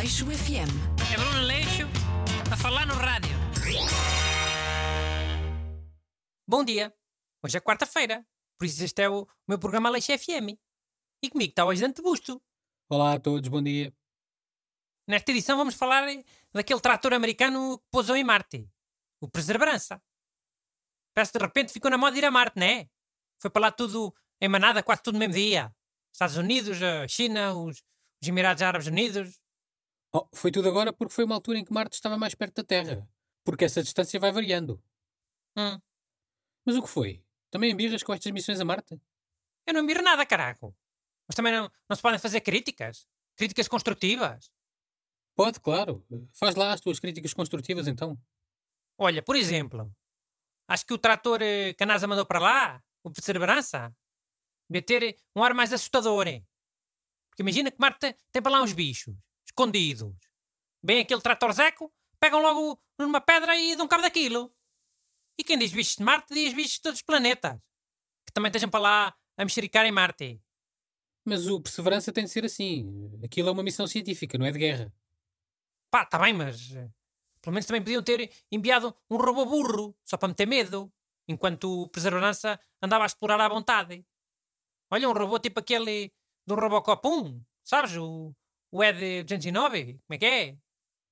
Aleixo FM. É Bruno Leixo a falar no rádio. Bom dia. Hoje é quarta-feira, por isso este é o meu programa Aleixo FM. E comigo está o ajudante de busto. Olá a todos, bom dia. Nesta edição vamos falar daquele trator americano que pousou em Marte. O Perseverança. Parece que de repente ficou na moda ir a Marte, não é? Foi para lá tudo em manada, quase tudo no mesmo dia. Estados Unidos, a China, os, os Emirados Árabes Unidos. Oh, foi tudo agora porque foi uma altura em que Marte estava mais perto da Terra. Porque essa distância vai variando. Hum, Mas o que foi? Também embirras com estas missões a Marte? eu não miro nada, caraco. Mas também não, não se podem fazer críticas. Críticas construtivas. Pode, claro. Faz lá as tuas críticas construtivas então. Olha, por exemplo, acho que o trator eh, que a NASA mandou para lá, o Perseverança, devia ter um ar mais assustador. eh. Porque imagina que Marte tem para lá uns bichos, escondidos. Bem aquele trator zeco, pegam logo numa pedra e dão cabo daquilo. E quem diz bichos de Marte, diz bichos de todos os planetas. Que também estejam para lá a mexericar em Marte. Mas o Perseverança tem de ser assim. Aquilo é uma missão científica, não é de guerra. Pá, tá bem, mas eh, pelo menos também podiam ter enviado um robô burro, só para meter medo, enquanto o Perseverança andava a explorar à vontade. Olha, um robô tipo aquele do Robocop 1, sabes? O, o Ed 209, como é que é?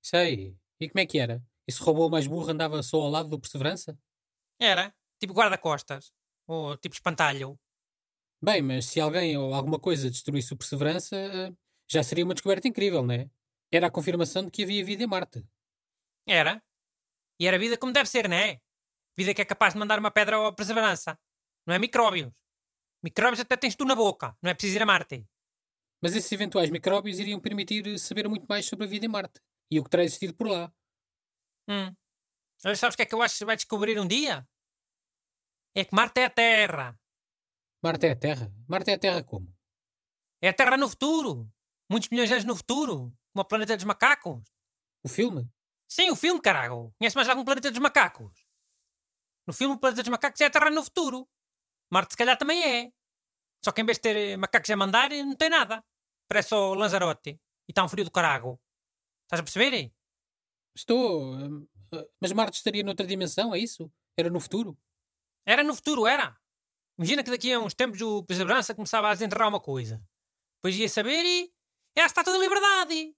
Sei. E como é que era? Esse robô mais burro andava só ao lado do Perseverança? Era, tipo guarda-costas, ou tipo espantalho. Bem, mas se alguém ou alguma coisa destruísse o Perseverança, eh, já seria uma descoberta incrível, não é? Era a confirmação de que havia vida em Marte. Era. E era vida como deve ser, não é? Vida que é capaz de mandar uma pedra ao Perseverança. Não é micróbios. Micróbios até tens tu na boca, não é preciso ir a Marte. Mas esses eventuais micróbios iriam permitir saber muito mais sobre a vida em Marte e o que terá existido por lá. Hum. Olha, sabes o que é que eu acho que vai descobrir um dia? É que Marte é a Terra. Marte é a Terra? Marte é a Terra como? É a Terra no futuro. Muitos milhões de anos no futuro. Como o planeta dos macacos. O filme? Sim, o filme, caralho. Conhece mais algum planeta dos macacos? No filme, o planeta dos macacos é a Terra no futuro. Marte, se calhar, também é. Só que em vez de ter eh, macacos a mandar, não tem nada. Parece só o Lanzarote. E está um frio do carago. Estás a perceber? Estou. eh, Mas Marte estaria noutra dimensão, é isso? Era no futuro? Era no futuro, era. Imagina que daqui a uns tempos o Perseverança começava a desenterrar uma coisa. Depois ia saber e. É a estátua da liberdade!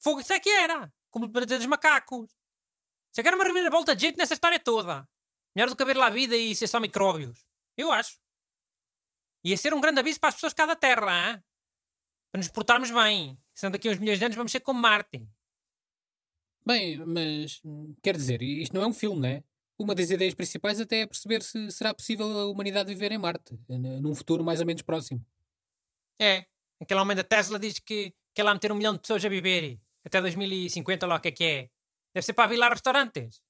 Fogo, isso é que era! Como o planeta dos macacos! Isso é que era uma reviravolta de jeito nessa história toda! Melhor do que haver lá vida e ser só micróbios. Eu acho. Ia ser um grande aviso para as pessoas cá da Terra, hein? para nos portarmos bem. Senão daqui a uns milhões de anos vamos ser como Marte. Bem, mas. Quer dizer, isto não é um filme, não é? Uma das ideias principais até é perceber se será possível a humanidade viver em Marte, num futuro mais ou menos próximo. É, aquele homem da Tesla diz que quer lá meter um milhão de pessoas a viver. Até 2050, lá o que é que é. Deve ser para lá restaurantes.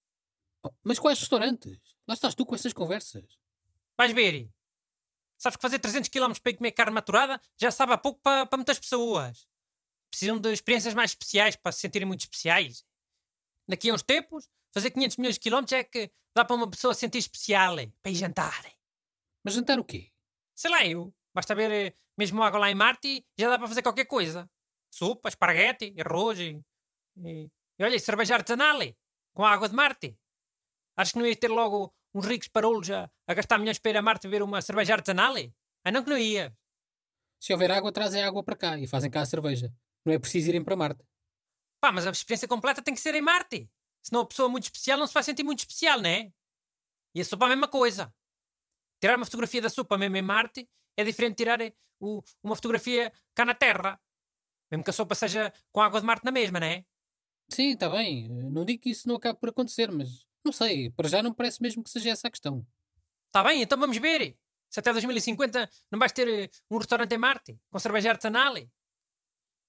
Oh, mas quais restaurantes? Lá estás tu com essas conversas. Vais ver. Sabes que fazer 300 km para ir comer carne maturada já sabe há pouco para, para muitas pessoas. Precisam de experiências mais especiais para se sentirem muito especiais. Daqui a uns tempos, fazer 500 milhões de quilómetros é que dá para uma pessoa se sentir especial, para ir jantar. Mas jantar o quê? Sei lá eu. Basta ver eh, mesmo água lá em Marte e já dá para fazer qualquer coisa. Sopa, esparguete, arroz e, e, e olha, cerveja artesanal com água de Marte. Acho que não ia ter logo uns ricos parolos a, a gastar milhões para ir a Marte ver uma cerveja artesanal? Ah, não que não ia. Se houver água, trazem água para cá e fazem cá a cerveja. Não é preciso irem para Marte. Pá, mas a experiência completa tem que ser em Marte. Senão a pessoa muito especial não se vai sentir muito especial, não é? E a sopa é a mesma coisa. Tirar uma fotografia da sopa mesmo em Marte é diferente de tirar eh, o- uma fotografia cá na Terra. Mesmo que a sopa seja com água de Marte na mesma, não é? Sim, está bem. Não digo que isso não acabe por acontecer, mas não sei. Para já não parece mesmo que seja essa a questão. Está bem, então vamos ver. Se até 2050 não vais ter eh, um restaurante em Marte com cerveja artesanal.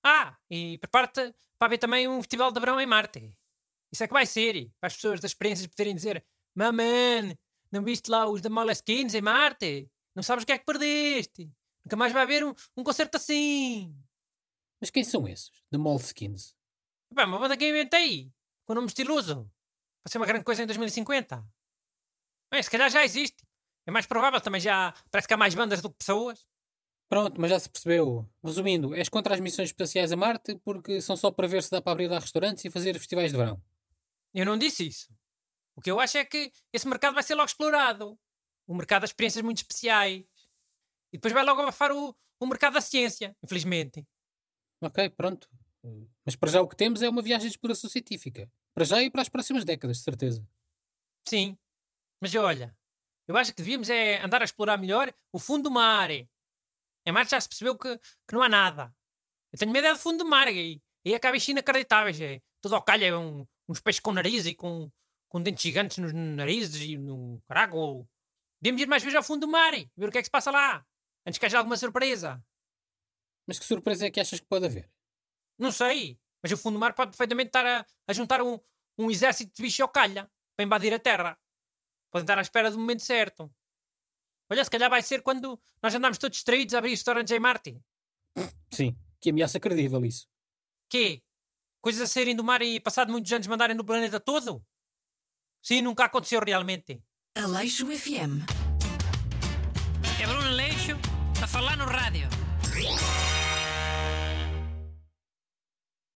Ah, e prepara-te para haver também um festival de verão em Marte. Isso é que vai ser. Para as pessoas das experiências poderem dizer: Maman, não viste lá os da Moleskines em Marte? Não sabes o que é que perdeste. Nunca mais vai haver um, um concerto assim. Mas quem são esses? The Moleskines? Pá, uma banda que eu inventei. Com nome estiloso. Vai ser uma grande coisa em 2050. Bem, se calhar já existe. É mais provável, também já parece que há mais bandas do que pessoas. Pronto, mas já se percebeu. Resumindo, és contra as missões espaciais a Marte porque são só para ver se dá para abrir lá restaurantes e fazer festivais de verão. Eu não disse isso. O que eu acho é que esse mercado vai ser logo explorado. O mercado das experiências muito especiais. E depois vai logo abafar o, o mercado da ciência, infelizmente. Ok, pronto. Mas para já o que temos é uma viagem de exploração científica. Para já e para as próximas décadas, de certeza. Sim. Mas olha, eu acho que devíamos é andar a explorar melhor o fundo do mar. Em Marte já se percebeu que, que não há nada. Eu tenho medo é do fundo do mar e, e acaba isto inacreditáveis. É, tudo ao calho é um, uns peixes com nariz e com, com dentes gigantes nos narizes e no carago. Devíamos ir mais vezes ao fundo do mar e ver o que é que se passa lá. Antes que haja alguma surpresa. Mas que surpresa é que achas que pode haver? Não sei. Mas o fundo do mar pode perfeitamente estar a, a juntar um, um exército de bicho ao calha para invadir a Terra. Podem estar à espera do momento certo. Olha, se calhar vai ser quando nós andamos todos distraídos a abrir restaurantes em Marte. Sim, que ameaça credível isso. Quê? Coisas a saírem do mar e passado muitos anos mandarem no planeta todo? Sim, nunca aconteceu realmente. Aleixo FM. É Bruno Aleixo a falar no rádio.